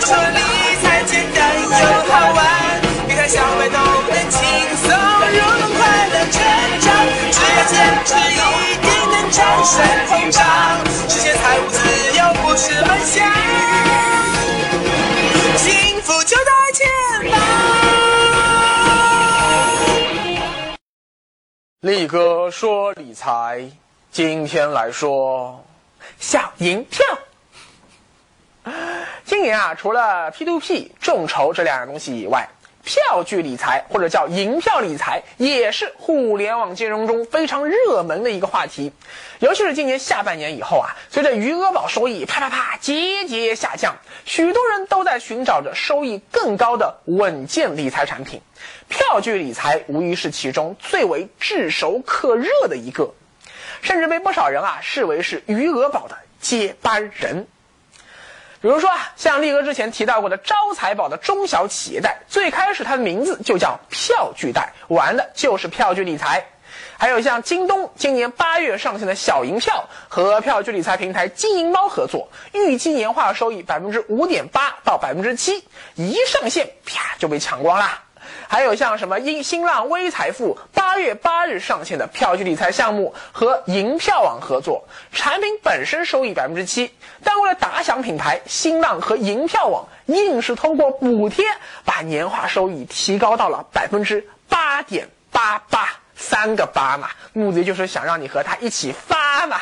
说理财简单又好玩，理财小白都能轻松入，快乐成长。只要坚持，一定能战胜通胀，实现财务自由不是梦想，幸福就在前方。力哥说理财，今天来说小银票。今年啊，除了 P2P、众筹这两样东西以外，票据理财或者叫银票理财，也是互联网金融中非常热门的一个话题。尤其是今年下半年以后啊，随着余额宝收益啪啪啪节节下降，许多人都在寻找着收益更高的稳健理财产品。票据理财无疑是其中最为炙手可热的一个，甚至被不少人啊视为是余额宝的接班人。比如说啊，像力哥之前提到过的招财宝的中小企业贷，最开始它的名字就叫票据贷，玩的就是票据理财。还有像京东今年八月上线的小银票，和票据理财平台金银猫合作，预计年化收益百分之五点八到百分之七，一上线啪就被抢光啦。还有像什么新新浪微财富八月八日上线的票据理财项目和银票网合作，产品本身收益百分之七，但为了打响品牌，新浪和银票网硬是通过补贴把年化收益提高到了百分之八点八八，三个八嘛，目的就是想让你和他一起发嘛。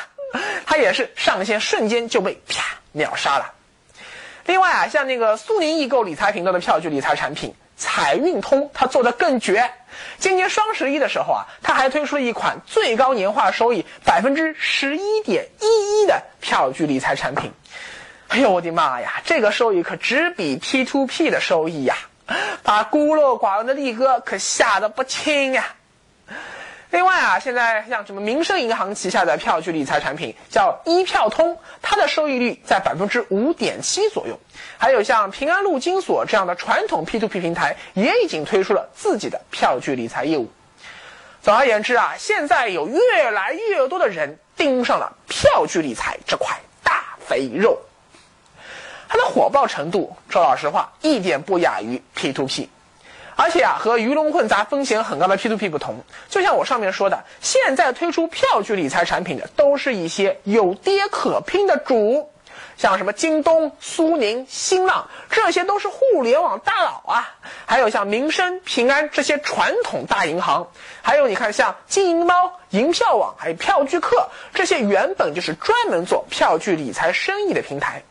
他也是上线瞬间就被啪秒杀了。另外啊，像那个苏宁易购理财频道的票据理财产品。财运通它做的更绝，今年双十一的时候啊，它还推出了一款最高年化收益百分之十一点一一的票据理财产品。哎呦我的妈呀，这个收益可只比 P to P 的收益呀，把孤陋寡闻的力哥可吓得不轻呀。另外啊，现在像什么民生银行旗下的票据理财产品叫一票通，它的收益率在百分之五点七左右。还有像平安路金所这样的传统 P2P 平台，也已经推出了自己的票据理财业务。总而言之啊，现在有越来越多的人盯上了票据理财这块大肥肉。它的火爆程度，说老实话，一点不亚于 P2P。而且啊，和鱼龙混杂、风险很高的 P2P 不同，就像我上面说的，现在推出票据理财产品的，都是一些有爹可拼的主。像什么京东、苏宁、新浪，这些都是互联网大佬啊。还有像民生、平安这些传统大银行，还有你看像金银猫、银票网，还有票据客，这些原本就是专门做票据理财生意的平台。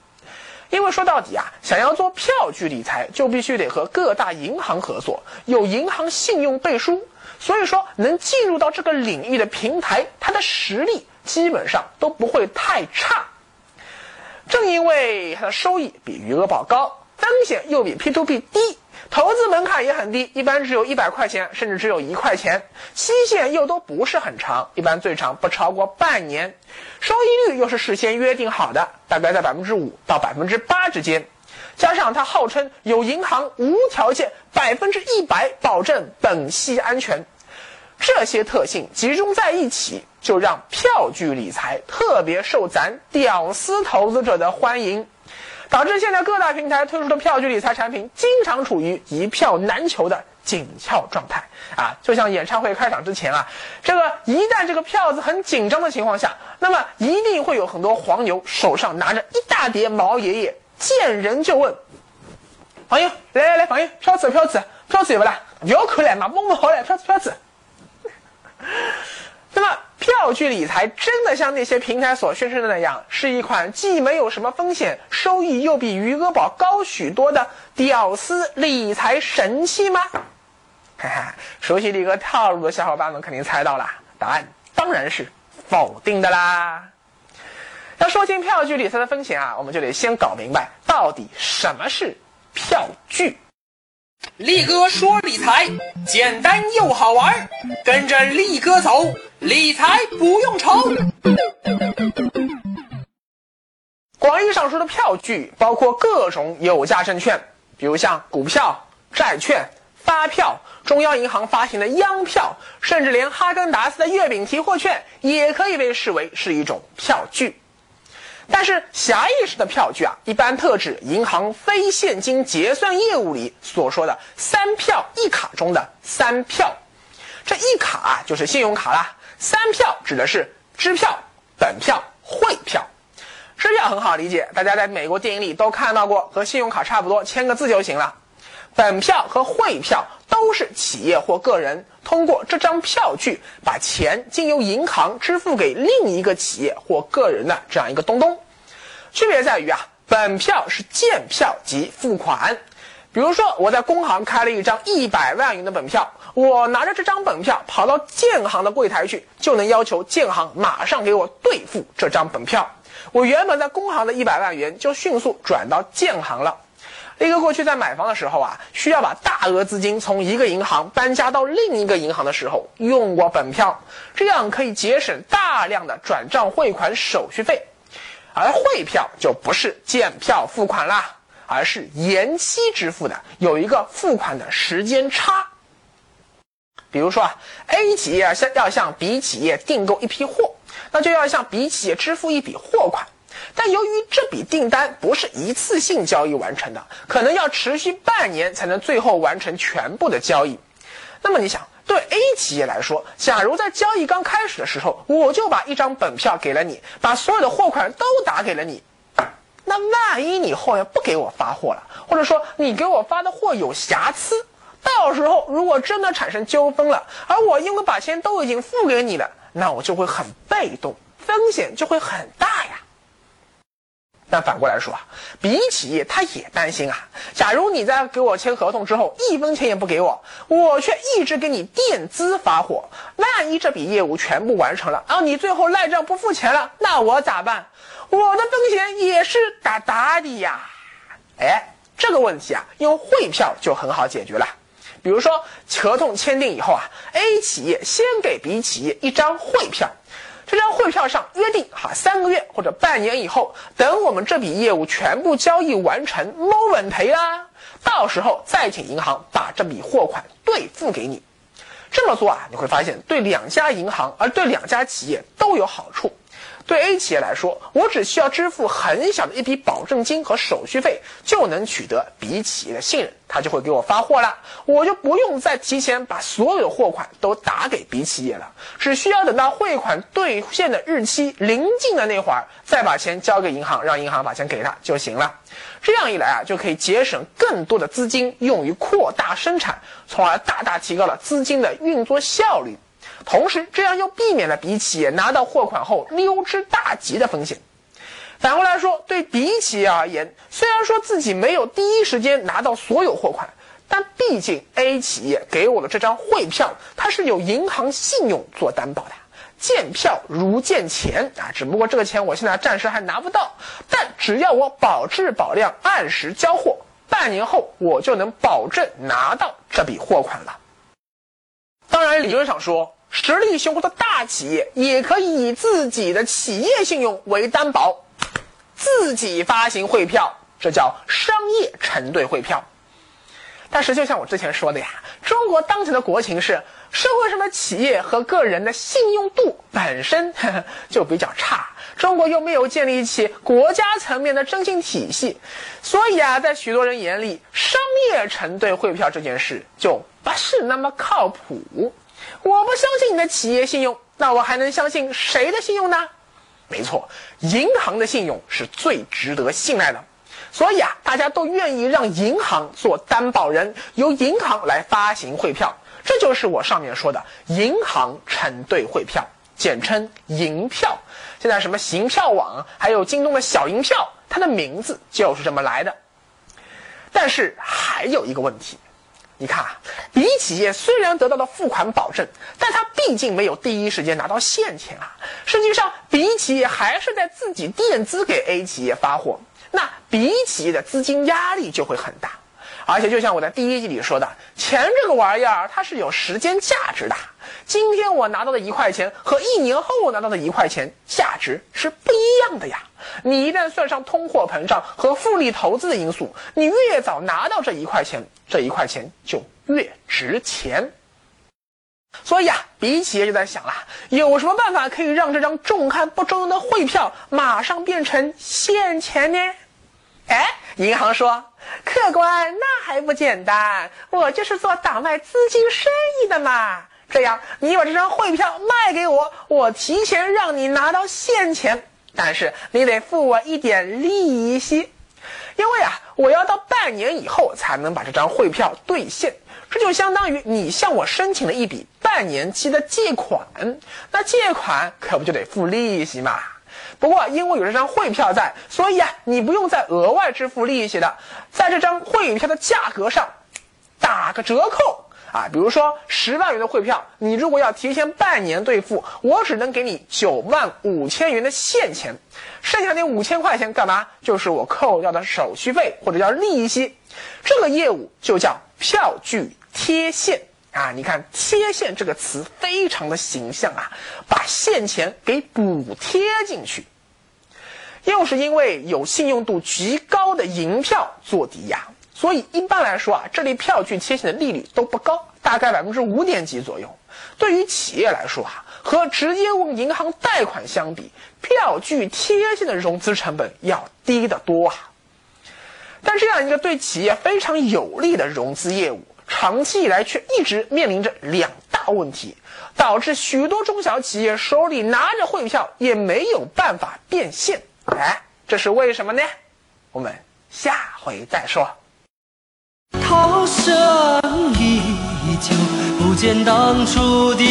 因为说到底啊，想要做票据理财，就必须得和各大银行合作，有银行信用背书。所以说，能进入到这个领域的平台，它的实力基本上都不会太差。正因为它的收益比余额宝高，风险又比 P2P 低，投资门槛也很低，一般只有一百块钱，甚至只有一块钱，期限又都不是很长，一般最长不超过半年，收益率又是事先约定好的，大概在百分之五到百分之八之间，加上它号称有银行无条件百分之一百保证本息安全。这些特性集中在一起，就让票据理财特别受咱屌丝投资者的欢迎，导致现在各大平台推出的票据理财产品经常处于一票难求的紧俏状态啊！就像演唱会开场之前啊，这个一旦这个票子很紧张的情况下，那么一定会有很多黄牛手上拿着一大叠毛爷爷，见人就问：“朋友，来来来，朋友，票子票子票子有不啦？不要看了嘛，蒙蒙好了，票子票子。”票据理财真的像那些平台所宣称的那样，是一款既没有什么风险，收益又比余额宝高许多的屌丝理财神器吗？哈哈，熟悉力哥套路的小伙伴们肯定猜到了，答案当然是否定的啦。要说清票据理财的风险啊，我们就得先搞明白到底什么是票据。力哥说理财简单又好玩，跟着力哥走，理财不用愁。广义上说的票据包括各种有价证券，比如像股票、债券、发票、中央银行发行的央票，甚至连哈根达斯的月饼提货券也可以被视为是一种票据。但是狭义式的票据啊，一般特指银行非现金结算业务里所说的三票一卡中的三票。这一卡啊，就是信用卡啦。三票指的是支票、本票、汇票。支票很好理解，大家在美国电影里都看到过，和信用卡差不多，签个字就行了。本票和汇票都是企业或个人通过这张票据把钱经由银行支付给另一个企业或个人的这样一个东东。区别在于啊，本票是见票即付款。比如说，我在工行开了一张一百万元的本票，我拿着这张本票跑到建行的柜台去，就能要求建行马上给我兑付这张本票。我原本在工行的一百万元就迅速转到建行了。一个过去在买房的时候啊，需要把大额资金从一个银行搬家到另一个银行的时候，用过本票，这样可以节省大量的转账汇款手续费。而汇票就不是见票付款啦。而是延期支付的，有一个付款的时间差。比如说啊，A 企业向要向 B 企业订购一批货，那就要向 B 企业支付一笔货款。但由于这笔订单不是一次性交易完成的，可能要持续半年才能最后完成全部的交易。那么你想，对 A 企业来说，假如在交易刚开始的时候，我就把一张本票给了你，把所有的货款都打给了你。那万一你后来不给我发货了，或者说你给我发的货有瑕疵，到时候如果真的产生纠纷了，而我因为把钱都已经付给你了，那我就会很被动，风险就会很大呀。但反过来说啊比企业他也担心啊，假如你在给我签合同之后一分钱也不给我，我却一直给你垫资发货，万一这笔业务全部完成了，然后你最后赖账不付钱了，那我咋办？我的风险也是大大的呀，哎，这个问题啊，用汇票就很好解决了。比如说，合同签订以后啊，A 企业先给 B 企业一张汇票，这张汇票上约定哈，三个月或者半年以后，等我们这笔业务全部交易完成，摸稳赔啦，到时候再请银行把这笔货款兑付给你。这么做啊，你会发现对两家银行，而对两家企业都有好处。对 A 企业来说，我只需要支付很小的一笔保证金和手续费，就能取得 B 企业的信任，他就会给我发货了，我就不用再提前把所有的货款都打给 B 企业了，只需要等到汇款兑现的日期临近的那会儿，再把钱交给银行，让银行把钱给他就行了。这样一来啊，就可以节省更多的资金用于扩大生产，从而大大提高了资金的运作效率。同时，这样又避免了 B 企业拿到货款后溜之大吉的风险。反过来说，对 B 企业而言，虽然说自己没有第一时间拿到所有货款，但毕竟 A 企业给我的这张汇票，它是有银行信用做担保的，见票如见钱啊。只不过这个钱我现在暂时还拿不到，但只要我保质保量，按时交货，半年后我就能保证拿到这笔货款了。当然，理论上说。实力雄厚的大企业也可以以自己的企业信用为担保，自己发行汇票，这叫商业承兑汇票。但是，就像我之前说的呀，中国当前的国情是社会上的企业和个人的信用度本身 就比较差，中国又没有建立起国家层面的征信体系，所以啊，在许多人眼里，商业承兑汇票这件事就不是那么靠谱。我不相信你的企业信用，那我还能相信谁的信用呢？没错，银行的信用是最值得信赖的，所以啊，大家都愿意让银行做担保人，由银行来发行汇票，这就是我上面说的银行承兑汇票，简称银票。现在什么行票网，还有京东的小银票，它的名字就是这么来的。但是还有一个问题。你看啊，B 企业虽然得到了付款保证，但它毕竟没有第一时间拿到现钱啊。实际上，B 企业还是在自己垫资给 A 企业发货，那 B 企业的资金压力就会很大。而且，就像我在第一集里说的，钱这个玩意儿它是有时间价值的。今天我拿到的一块钱和一年后我拿到的一块钱价值是不一样的呀。你一旦算上通货膨胀和复利投资的因素，你越早拿到这一块钱，这一块钱就越值钱。所以啊，比企业就在想了，有什么办法可以让这张中看不中用的汇票马上变成现钱呢？哎，银行说，客官那还不简单，我就是做挡卖资金生意的嘛。这样，你把这张汇票卖给我，我提前让你拿到现钱，但是你得付我一点利息，因为啊，我要到半年以后才能把这张汇票兑现。这就相当于你向我申请了一笔半年期的借款，那借款可不就得付利息嘛？不过因为有这张汇票在，所以啊，你不用再额外支付利息的，在这张汇票的价格上打个折扣啊。比如说十万元的汇票，你如果要提前半年兑付，我只能给你九万五千元的现钱，剩下那五千块钱干嘛？就是我扣掉的手续费或者叫利息。这个业务就叫票据。贴现啊，你看“贴现”这个词非常的形象啊，把现钱给补贴进去。又是因为有信用度极高的银票做抵押，所以一般来说啊，这类票据贴现的利率都不高，大概百分之五点几左右。对于企业来说啊，和直接问银行贷款相比，票据贴现的融资成本要低得多啊。但这样一个对企业非常有利的融资业务。长期以来却一直面临着两大问题，导致许多中小企业手里拿着汇票也没有办法变现。哎，这是为什么呢？我们下回再说。涛声依旧，不见当初的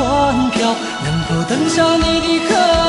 船票能否登上你的客？